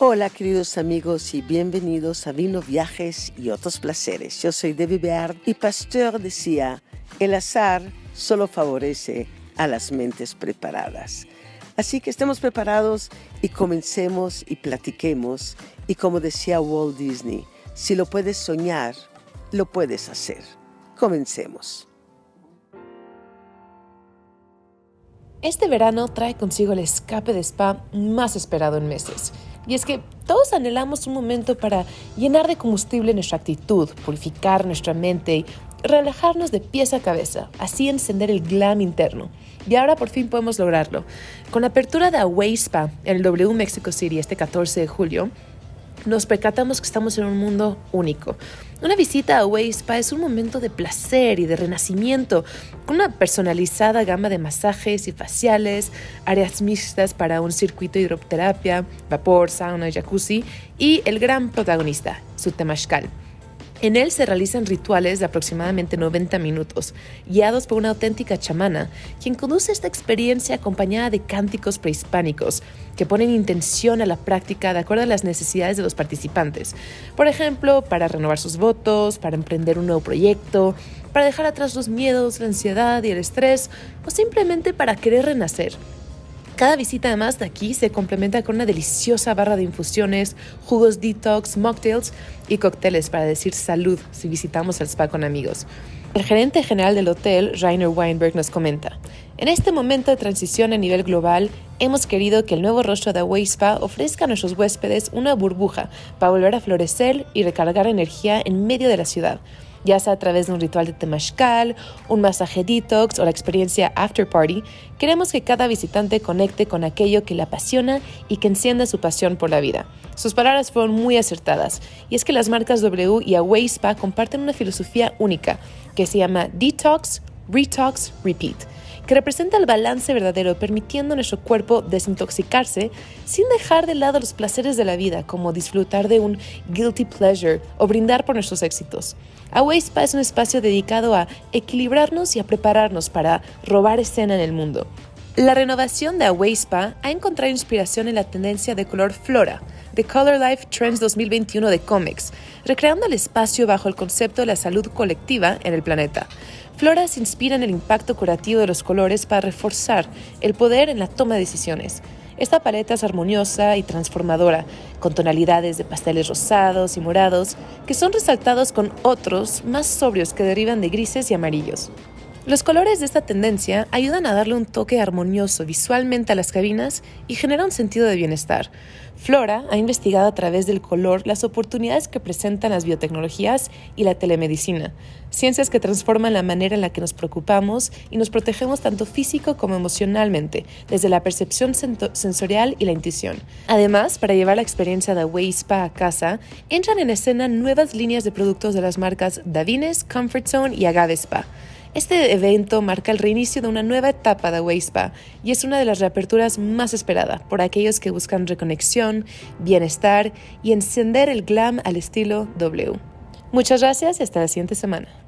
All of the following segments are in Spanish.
Hola queridos amigos y bienvenidos a Vino, Viajes y otros placeres. Yo soy Debbie Beard y Pasteur decía, el azar solo favorece a las mentes preparadas. Así que estemos preparados y comencemos y platiquemos. Y como decía Walt Disney, si lo puedes soñar, lo puedes hacer. Comencemos. Este verano trae consigo el escape de spa más esperado en meses. Y es que todos anhelamos un momento para llenar de combustible nuestra actitud, purificar nuestra mente y relajarnos de pies a cabeza, así encender el glam interno. Y ahora por fin podemos lograrlo. Con la apertura de Away Spa en el W Mexico City este 14 de julio, nos percatamos que estamos en un mundo único. Una visita a Way es un momento de placer y de renacimiento, con una personalizada gama de masajes y faciales, áreas mixtas para un circuito de hidroterapia, vapor, sauna, jacuzzi y el gran protagonista, su temashkal en él se realizan rituales de aproximadamente 90 minutos, guiados por una auténtica chamana, quien conduce esta experiencia acompañada de cánticos prehispánicos que ponen intención a la práctica de acuerdo a las necesidades de los participantes. Por ejemplo, para renovar sus votos, para emprender un nuevo proyecto, para dejar atrás los miedos, la ansiedad y el estrés, o simplemente para querer renacer. Cada visita además de aquí se complementa con una deliciosa barra de infusiones, jugos detox, mocktails y cócteles para decir salud si visitamos el spa con amigos. El gerente general del hotel, Rainer Weinberg, nos comenta, en este momento de transición a nivel global, hemos querido que el nuevo rostro de Away Spa ofrezca a nuestros huéspedes una burbuja para volver a florecer y recargar energía en medio de la ciudad ya sea a través de un ritual de temashkal, un masaje detox o la experiencia after party, queremos que cada visitante conecte con aquello que le apasiona y que encienda su pasión por la vida. Sus palabras fueron muy acertadas, y es que las marcas W y Away Spa comparten una filosofía única que se llama Detox, Retox, Repeat que representa el balance verdadero, permitiendo a nuestro cuerpo desintoxicarse sin dejar de lado los placeres de la vida, como disfrutar de un guilty pleasure o brindar por nuestros éxitos. Away Spa es un espacio dedicado a equilibrarnos y a prepararnos para robar escena en el mundo. La renovación de Away Spa ha encontrado inspiración en la tendencia de color flora, de Color Life Trends 2021 de Comics, recreando el espacio bajo el concepto de la salud colectiva en el planeta. Flora se inspira en el impacto curativo de los colores para reforzar el poder en la toma de decisiones. Esta paleta es armoniosa y transformadora, con tonalidades de pasteles rosados y morados que son resaltados con otros más sobrios que derivan de grises y amarillos. Los colores de esta tendencia ayudan a darle un toque armonioso visualmente a las cabinas y genera un sentido de bienestar. Flora ha investigado a través del color las oportunidades que presentan las biotecnologías y la telemedicina, ciencias que transforman la manera en la que nos preocupamos y nos protegemos tanto físico como emocionalmente, desde la percepción sensorial y la intuición. Además, para llevar la experiencia de Way Spa a casa, entran en escena nuevas líneas de productos de las marcas Davines, Comfort Zone y Agave Spa. Este evento marca el reinicio de una nueva etapa de Spa y es una de las reaperturas más esperadas por aquellos que buscan reconexión, bienestar y encender el glam al estilo W. Muchas gracias y hasta la siguiente semana.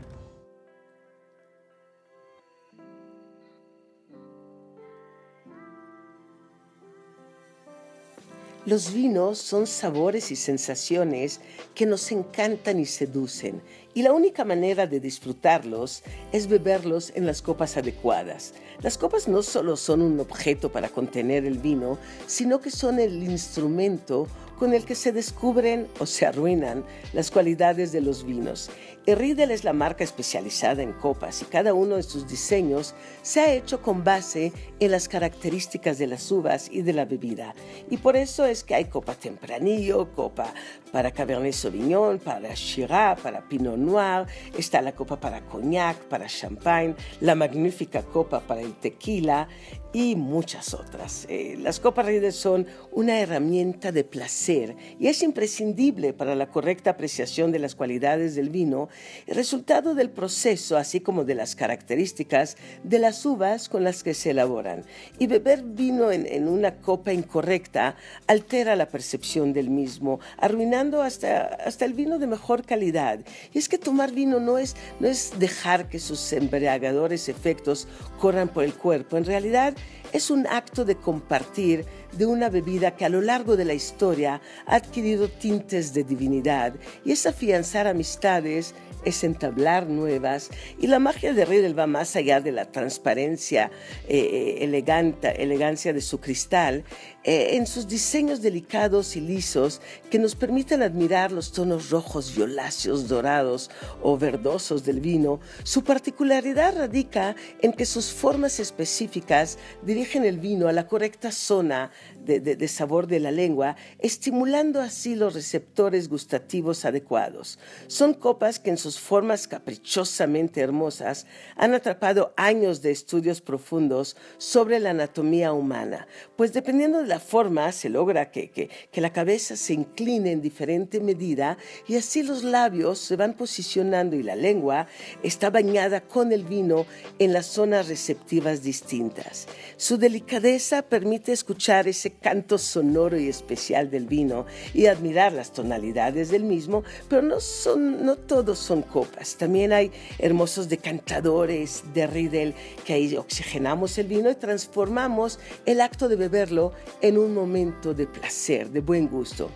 Los vinos son sabores y sensaciones que nos encantan y seducen, y la única manera de disfrutarlos es beberlos en las copas adecuadas. Las copas no solo son un objeto para contener el vino, sino que son el instrumento con el que se descubren o se arruinan las cualidades de los vinos. Riedel es la marca especializada en copas y cada uno de sus diseños se ha hecho con base en las características de las uvas y de la bebida. Y por eso es que hay copa tempranillo, copa para Cabernet Sauvignon, para Shiraz, para Pinot Noir, está la copa para Cognac, para Champagne, la magnífica copa para el tequila y muchas otras. Eh, las copas Riedel son una herramienta de placer y es imprescindible para la correcta apreciación de las cualidades del vino, el resultado del proceso, así como de las características de las uvas con las que se elaboran. Y beber vino en, en una copa incorrecta altera la percepción del mismo, arruinando hasta, hasta el vino de mejor calidad. Y es que tomar vino no es, no es dejar que sus embriagadores efectos corran por el cuerpo. En realidad, es un acto de compartir de una bebida que a lo largo de la historia ha adquirido tintes de divinidad y es afianzar amistades, es entablar nuevas y la magia de Riedel va más allá de la transparencia, eh, elegante, elegancia de su cristal, eh, en sus diseños delicados y lisos que nos permiten admirar los tonos rojos, violáceos, dorados o verdosos del vino. Su particularidad radica en que sus formas específicas dirigen el vino a la correcta zona de, sabor de la lengua, estimulando así los receptores gustativos adecuados. Son copas que en sus formas caprichosamente hermosas han atrapado años de estudios profundos sobre la anatomía humana, pues dependiendo de la forma se logra que, que la cabeza se incline en diferente medida y así los labios se van posicionando y la lengua está bañada con el vino en las zonas receptivas distintas. Su delicadeza permite escuchar ese canto sonoro y especial del vino y admirar las tonalidades del mismo, pero no, son, no todos son copas. También hay hermosos decantadores de Riedel que ahí oxigenamos el vino y transformamos el acto de beberlo en un momento de placer, de buen gusto.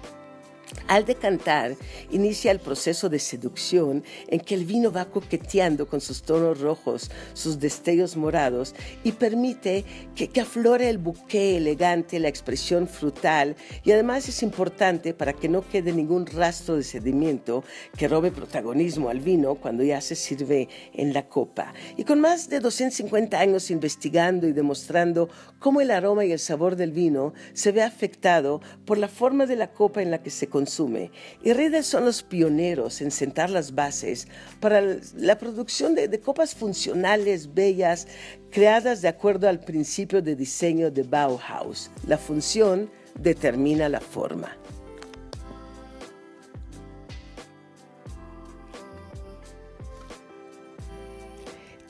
Al decantar, inicia el proceso de seducción en que el vino va coqueteando con sus tonos rojos, sus destellos morados y permite que, aflore el buque elegante, la expresión frutal y además es importante para que no quede ningún rastro de sedimento que robe protagonismo al vino cuando ya se sirve en la copa. Y con más de 250 años investigando y demostrando cómo el aroma y el sabor del vino se ve afectado por la forma de la copa en la que se consume. Y Riedel son los pioneros en sentar las bases para la producción de, de copas funcionales, bellas, creadas de acuerdo al principio de diseño de Bauhaus. La función determina la forma.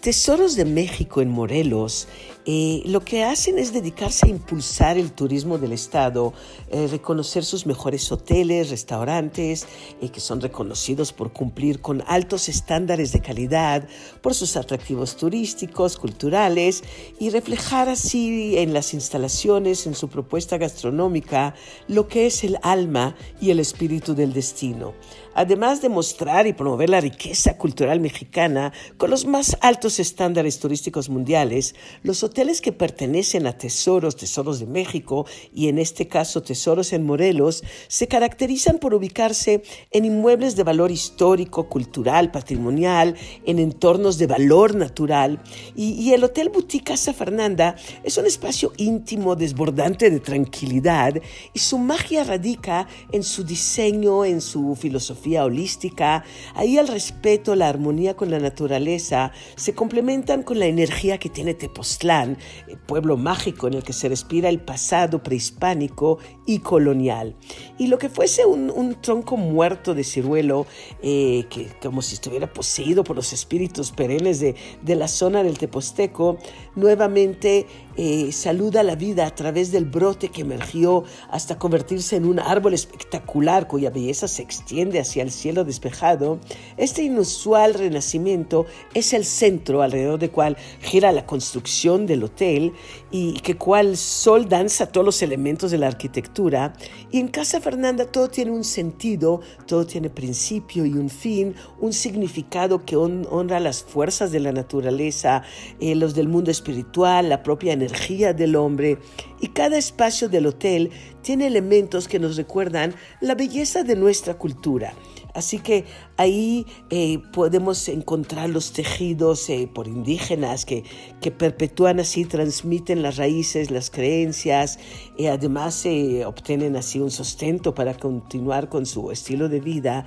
Tesoros de México en Morelos eh, lo que hacen es dedicarse a impulsar el turismo del Estado, eh, reconocer sus mejores hoteles, restaurantes, eh, que son reconocidos por cumplir con altos estándares de calidad, por sus atractivos turísticos, culturales, y reflejar así en las instalaciones, en su propuesta gastronómica, lo que es el alma y el espíritu del destino además de mostrar y promover la riqueza cultural mexicana con los más altos estándares turísticos mundiales, los hoteles que pertenecen a Tesoros, Tesoros de México y en este caso Tesoros en Morelos, se caracterizan por ubicarse en inmuebles de valor histórico, cultural, patrimonial, en entornos de valor natural. Y, el Hotel Boutique Casa Fernanda es un espacio íntimo, desbordante de tranquilidad y su magia radica en su diseño, en su filosofía holística, ahí el respeto, la armonía con la naturaleza se complementan con la energía que tiene Tepoztlán, el pueblo mágico en el que se respira el pasado prehispánico y colonial. Y lo que fuese un, tronco muerto de ciruelo, eh, que como si estuviera poseído por los espíritus perennes de, de la zona del Teposteco, nuevamente eh, saluda la vida a través del brote que emergió hasta convertirse en un árbol espectacular cuya belleza se extiende hacia el cielo despejado, este inusual renacimiento es el centro alrededor del cual gira la construcción del hotel y que cual sol danza todos los elementos de la arquitectura. Y en Casa Fernanda todo tiene un sentido, todo tiene principio y un fin, un significado que honra las fuerzas de la naturaleza, eh, los del mundo espiritual, la propia energía del hombre y cada espacio del hotel tiene elementos que nos recuerdan la belleza de nuestra cultura. Así que ahí eh, podemos encontrar los tejidos eh, por indígenas que, que, perpetúan así, transmiten las raíces, las creencias, y además eh, obtienen así un sustento para continuar con su estilo de vida.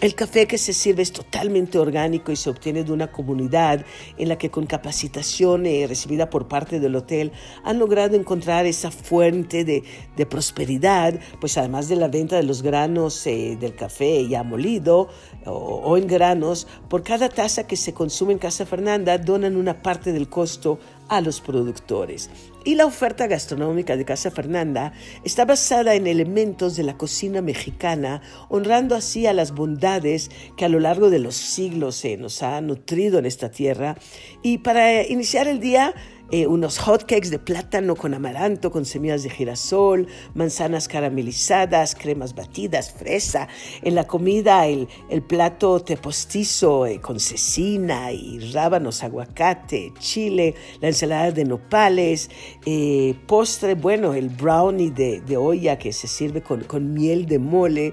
El café que se sirve es totalmente orgánico y se obtiene de una comunidad en la que con capacitación eh, recibida por parte del hotel han logrado encontrar esa fuente de, prosperidad, pues además de la venta de los granos eh, del café ya molido o, o, en granos, por cada taza que se consume en Casa Fernanda donan una parte del costo a los productores. Y la oferta gastronómica de Casa Fernanda está basada en elementos de la cocina mexicana, honrando así a las bondades que a lo largo de los siglos se nos ha nutrido en esta tierra. Y para iniciar el día, eh, unos hotcakes de plátano con amaranto, con semillas de girasol, manzanas caramelizadas, cremas batidas, fresa. En la comida el, plato tepostizo eh, con cecina y rábanos, aguacate, chile, la ensalada de nopales, eh, postre, bueno, el brownie de, de olla que se sirve con, con miel de mole,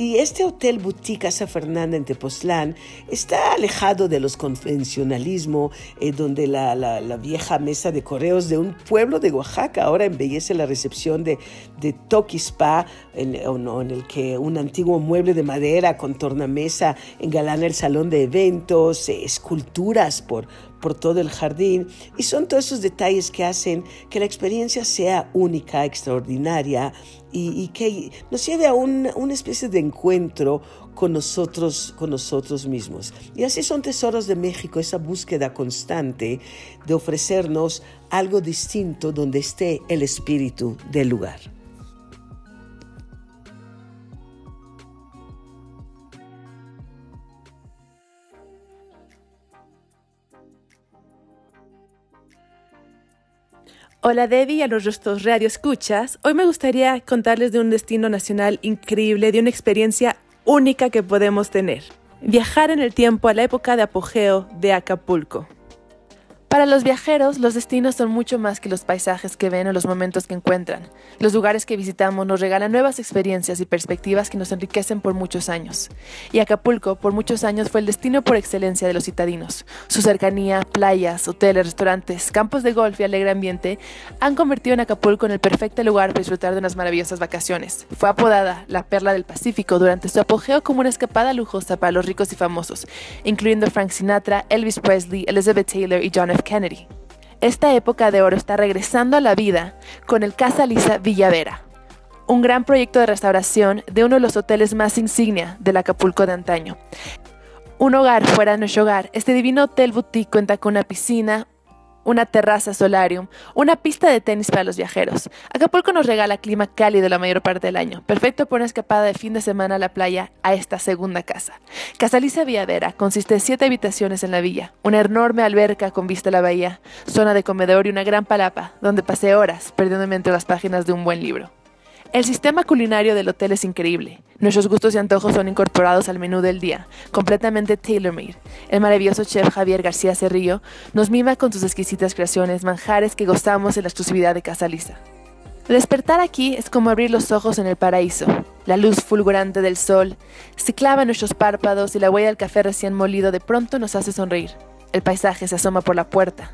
y este hotel boutique Casa Fernanda en Tepoztlán está alejado de los convencionalismo, eh, donde la, vieja mesa de correos de un pueblo de Oaxaca ahora embellece la recepción de, de Toquispa, en, en el que un antiguo mueble de madera con tornamesa engalana el salón de eventos, eh, esculturas por, por todo el jardín. Y son todos esos detalles que hacen que la experiencia sea única, extraordinaria y, que nos lleve a una especie de encuentro con nosotros, con nosotros mismos. Y así son tesoros de México, esa búsqueda constante de ofrecernos algo distinto donde esté el espíritu del lugar. Hola Debbie y a los restos radio escuchas. Hoy me gustaría contarles de un destino nacional increíble, de una experiencia única que podemos tener. Viajar en el tiempo a la época de apogeo de Acapulco. Para los viajeros, los destinos son mucho más que los paisajes que ven o los momentos que encuentran. Los lugares que visitamos nos regalan nuevas experiencias y perspectivas que nos enriquecen por muchos años. Y Acapulco, por muchos años, fue el destino por excelencia de los citadinos. Su cercanía, playas, hoteles, restaurantes, campos de golf y alegre ambiente han convertido en Acapulco en el perfecto lugar para disfrutar de unas maravillosas vacaciones. Fue apodada la Perla del Pacífico durante su apogeo como una escapada lujosa para los ricos y famosos, incluyendo Frank Sinatra, Elvis Presley, Elizabeth Taylor y John F. Kennedy. Esta época de oro está regresando a la vida con el Casa Lisa Villavera, un gran proyecto de restauración de uno de los hoteles más insignia del Acapulco de antaño. Un hogar fuera de nuestro hogar, este divino hotel boutique cuenta con una piscina, una terraza solarium, una pista de tenis para los viajeros. Acapulco nos regala clima cálido la mayor parte del año, perfecto para una escapada de fin de semana a la playa a esta segunda casa. Casa Lisa Villadera consiste de siete habitaciones en la villa, una enorme alberca con vista a la bahía, zona de comedor y una gran palapa, donde pasé horas perdiéndome entre las páginas de un buen libro. El sistema culinario del hotel es increíble. Nuestros gustos y antojos son incorporados al menú del día, completamente tailor-made. El maravilloso chef Javier García Cerrillo nos mima con sus exquisitas creaciones, manjares que gozamos en la exclusividad de Casa Lisa. Despertar aquí es como abrir los ojos en el paraíso. La luz fulgurante del sol se clava en nuestros párpados y la huella del café recién molido de pronto nos hace sonreír. El paisaje se asoma por la puerta.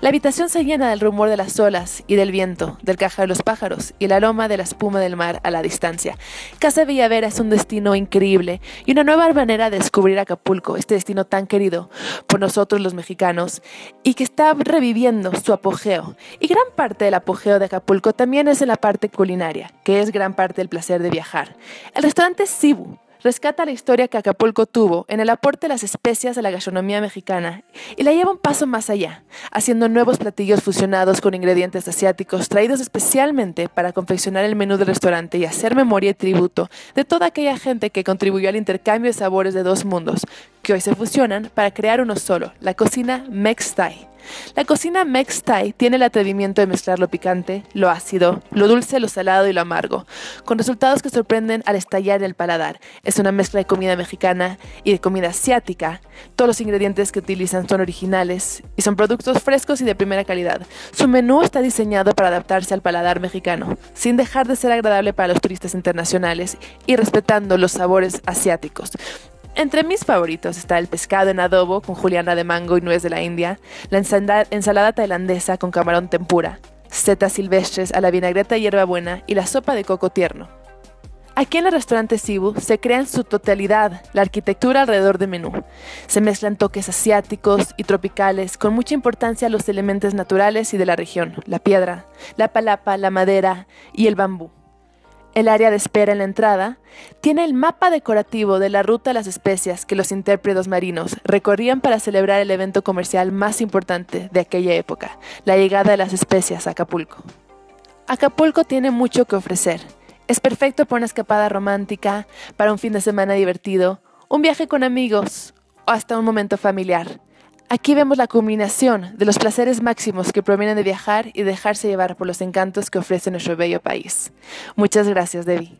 La habitación se llena del rumor de las olas y del viento, del caja de los pájaros y el aroma de la espuma del mar a la distancia. Casa Villavera es un destino increíble y una nueva manera de descubrir Acapulco, este destino tan querido por nosotros los mexicanos y que está reviviendo su apogeo. Y gran parte del apogeo de Acapulco también es en la parte culinaria, que es gran parte del placer de viajar. El restaurante Sibu rescata la historia que Acapulco tuvo en el aporte de las especias a la gastronomía mexicana y la lleva un paso más allá, haciendo nuevos platillos fusionados con ingredientes asiáticos traídos especialmente para confeccionar el menú del restaurante y hacer memoria y tributo de toda aquella gente que contribuyó al intercambio de sabores de dos mundos, que hoy se fusionan para crear uno solo, la cocina Mex-Thai. La cocina Mex Thai tiene el atrevimiento de mezclar lo picante, lo ácido, lo dulce, lo salado y lo amargo, con resultados que sorprenden al estallar el paladar. Es una mezcla de comida mexicana y de comida asiática. Todos los ingredientes que utilizan son originales y son productos frescos y de primera calidad. Su menú está diseñado para adaptarse al paladar mexicano, sin dejar de ser agradable para los turistas internacionales y respetando los sabores asiáticos. Entre mis favoritos está el pescado en adobo con juliana de mango y nuez de la India, la ensalada tailandesa con camarón tempura, setas silvestres a la vinagreta hierbabuena y la sopa de coco tierno. Aquí en el restaurante Sibu se crea en su totalidad la arquitectura alrededor del menú. Se mezclan toques asiáticos y tropicales con mucha importancia a los elementos naturales y de la región, la piedra, la palapa, la madera y el bambú. El área de espera en la entrada tiene el mapa decorativo de la ruta de las especias que los intérpretes marinos recorrían para celebrar el evento comercial más importante de aquella época, la llegada de las especias a Acapulco. Acapulco tiene mucho que ofrecer. Es perfecto para una escapada romántica, para un fin de semana divertido, un viaje con amigos o hasta un momento familiar. Aquí vemos la culminación de los placeres máximos que provienen de viajar y dejarse llevar por los encantos que ofrece nuestro bello país. Muchas gracias, Debbie.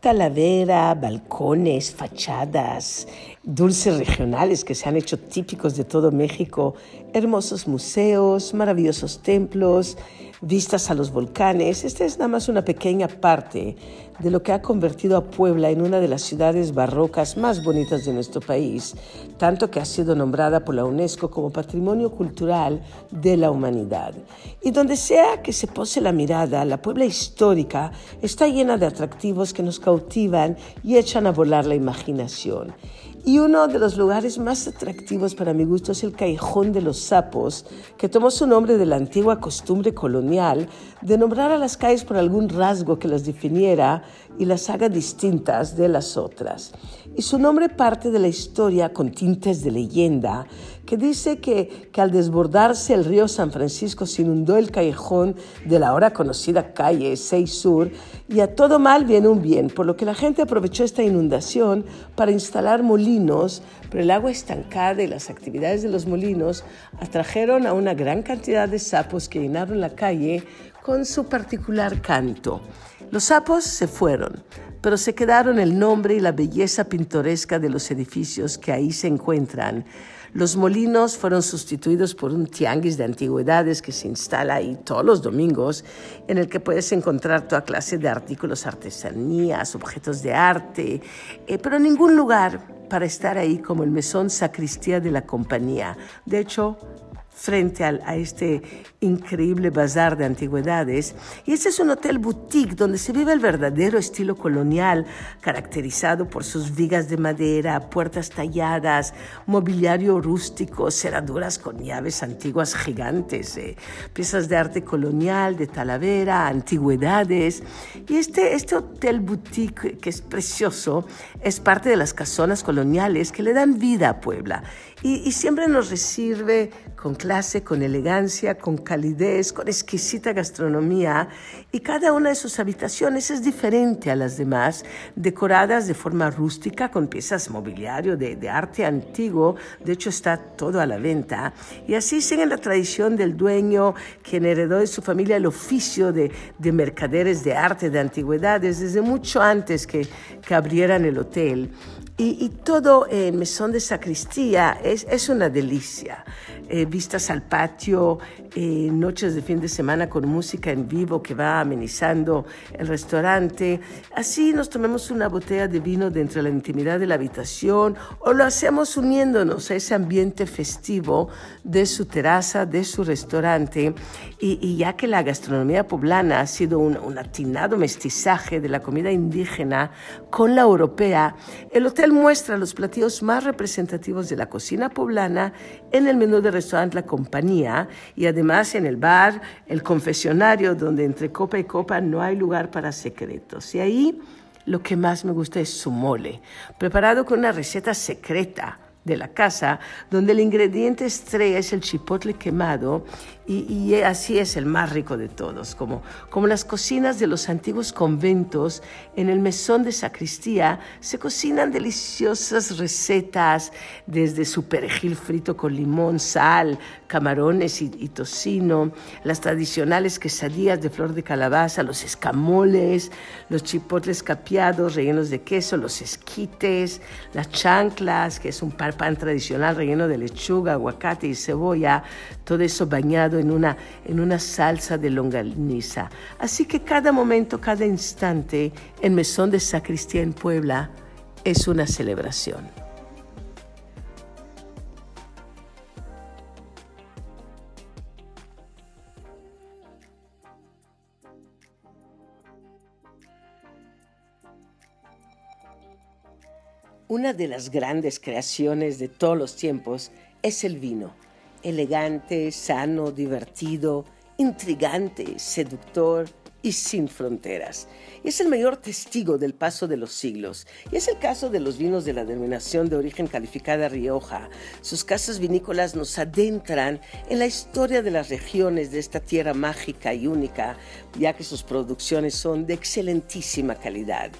Talavera, balcones, fachadas, dulces regionales que se han hecho típicos de todo México, hermosos museos, maravillosos templos, vistas a los volcanes. Esta es nada más una pequeña parte de lo que ha convertido a Puebla en una de las ciudades barrocas más bonitas de nuestro país, tanto que ha sido nombrada por la UNESCO como Patrimonio Cultural de la Humanidad. Y donde sea que se pose la mirada, la Puebla histórica está llena de atractivos que nos cautivan y echan a volar la imaginación. Y uno de los lugares más atractivos para mi gusto es el Callejón de los Sapos, que tomó su nombre de la antigua costumbre colonial de nombrar a las calles por algún rasgo que las definiera y las haga distintas de las otras. Y su nombre parte de la historia con tintes de leyenda, que dice que, que al desbordarse el río San Francisco se inundó el callejón de la ahora conocida calle 6 Sur y a todo mal viene un bien, por lo que la gente aprovechó esta inundación para instalar molinos, pero el agua estancada y las actividades de los molinos atrajeron a una gran cantidad de sapos que llenaron la calle con su particular canto. Los sapos se fueron, pero se quedaron el nombre y la belleza pintoresca de los edificios que ahí se encuentran. Los molinos fueron sustituidos por un tianguis de antigüedades que se instala ahí todos los domingos, en el que puedes encontrar toda clase de artículos, artesanías, objetos de arte, eh, pero ningún lugar para estar ahí como el mesón sacristía de la compañía. De hecho, frente a, este increíble bazar de antigüedades. Y este es un hotel boutique donde se vive el verdadero estilo colonial, caracterizado por sus vigas de madera, puertas talladas, mobiliario rústico, cerraduras con llaves antiguas gigantes, eh, piezas de arte colonial, de talavera, antigüedades. Y este, este hotel boutique, que es precioso, es parte de las casonas coloniales que le dan vida a Puebla y, siempre nos recibe con clase, con elegancia, con calidez, con exquisita gastronomía. Y cada una de sus habitaciones es diferente a las demás, decoradas de forma rústica con piezas mobiliario de, de arte antiguo, de hecho está todo a la venta. Y así siguen la tradición del dueño quien heredó de su familia el oficio de, de mercaderes de arte de antigüedades desde mucho antes que, que abrieran el hotel. Y, todo el mesón de sacristía es, es una delicia. Eh, vistas al patio, eh, noches de fin de semana con música en vivo que va amenizando el restaurante. Así nos tomemos una botella de vino dentro de la intimidad de la habitación o lo hacemos uniéndonos a ese ambiente festivo de su terraza, de su restaurante. Y, ya que la gastronomía poblana ha sido un, un atinado mestizaje de la comida indígena con la europea, el hotel muestra los platillos más representativos de la cocina poblana en el menú del restaurante La Compañía y además en el bar, el confesionario, donde entre copa y copa no hay lugar para secretos. Y ahí lo que más me gusta es su mole, preparado con una receta secreta de la casa, donde el ingrediente estrella es el chipotle quemado y, así es el más rico de todos, como, como las cocinas de los antiguos conventos, en el mesón de sacristía se cocinan deliciosas recetas, desde su perejil frito con limón, sal, camarones y, tocino, las tradicionales quesadillas de flor de calabaza, los escamoles, los chipotles capeados rellenos de queso, los esquites, las chanclas, que es un pan, tradicional relleno de lechuga, aguacate y cebolla, todo eso bañado en una, en una salsa de longaniza. Así que cada momento, cada instante en Mesón de Sacristía en Puebla es una celebración. Una de las grandes creaciones de todos los tiempos es el vino elegante, sano, divertido, intrigante, seductor, y sin fronteras. Es el mayor testigo del paso de los siglos. Y es el caso de los vinos de la denominación de origen calificada Rioja. Sus casas vinícolas nos adentran en la historia de las regiones de esta tierra mágica y única, ya que sus producciones son de excelentísima calidad.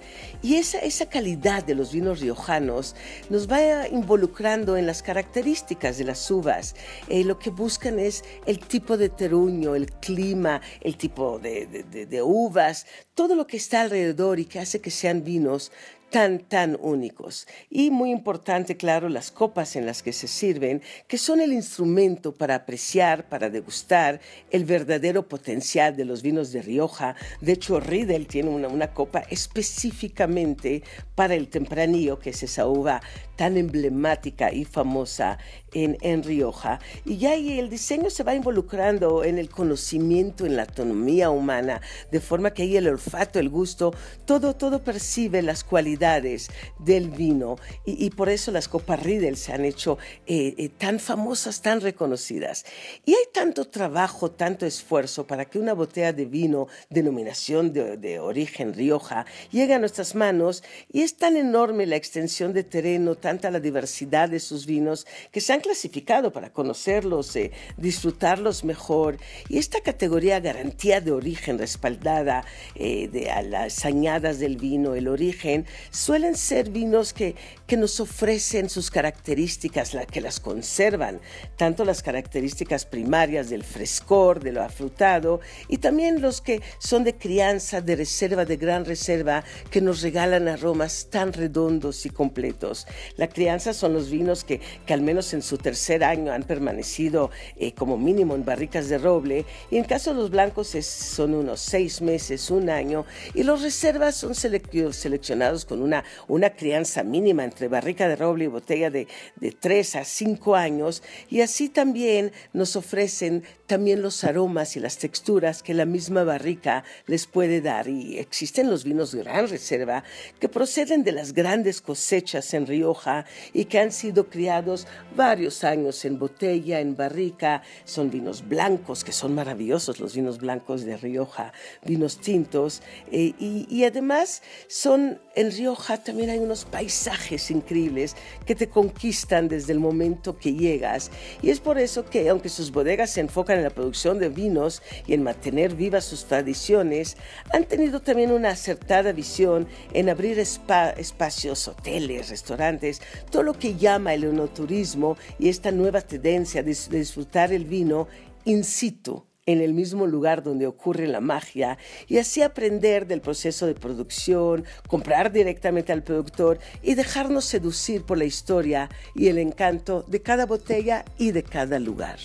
Y esa, esa calidad de los vinos riojanos nos va involucrando en las características de las uvas. Eh, lo que buscan es el tipo de teruño, el clima, el tipo de, de uvas, todo lo que está alrededor y que hace que sean vinos tan, tan únicos. Y muy importante, claro, las copas en las que se sirven, que son el instrumento para apreciar, para degustar el verdadero potencial de los vinos de Rioja. De hecho, Riedel tiene una, una copa específicamente para el tempranillo, que es esa uva tan emblemática y famosa en, en Rioja. Y ya ahí el diseño se va involucrando en el conocimiento, en la autonomía humana, de forma que ahí el olfato, el gusto, todo, todo percibe las cualidades del vino y, por eso las copas Riedel se han hecho eh, eh, tan famosas, tan reconocidas. Y hay tanto trabajo, tanto esfuerzo para que una botella de vino, denominación de, de origen Rioja, llegue a nuestras manos y es tan enorme la extensión de terreno, tanta la diversidad de sus vinos que se han clasificado para conocerlos, eh, disfrutarlos mejor. Y esta categoría garantía de origen respaldada de a las añadas del vino, el origen, suelen ser vinos que, que nos ofrecen sus características, la, que las conservan, tanto las características primarias del frescor, de lo afrutado, y también los que son de crianza, de reserva, de gran reserva, que nos regalan aromas tan redondos y completos. La crianza son los vinos que, que al menos en su tercer año han permanecido eh, como mínimo en barricas de roble, y en caso de los blancos es, son unos seis meses, un año, y los reservas son seleccionados con una, una crianza mínima entre barrica de roble y botella de, de 3 a 5 años y así también nos ofrecen también los aromas y las texturas que la misma barrica les puede dar. Y existen los vinos de gran reserva que proceden de las grandes cosechas en Rioja y que han sido criados varios años en botella, en barrica. Son vinos blancos, que son maravillosos los vinos blancos de Rioja, vinos tintos. Eh, y, y además son en Rioja también hay unos paisajes increíbles que te conquistan desde el momento que llegas. Y es por eso que, aunque sus bodegas se enfocan en la producción de vinos y en mantener vivas sus tradiciones, han tenido también una acertada visión en abrir espacios, hoteles, restaurantes, todo lo que llama el enoturismo y esta nueva tendencia de disfrutar el vino in situ en el mismo lugar donde ocurre la magia y así aprender del proceso de producción, comprar directamente al productor y dejarnos seducir por la historia y el encanto de cada botella y de cada lugar.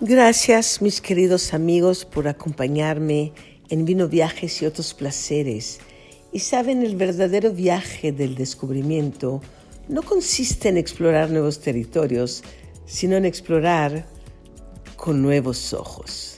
Gracias, mis queridos amigos, por acompañarme en Vino Viajes y otros placeres. Y saben, el verdadero viaje del descubrimiento no consiste en explorar nuevos territorios, sino en explorar con nuevos ojos.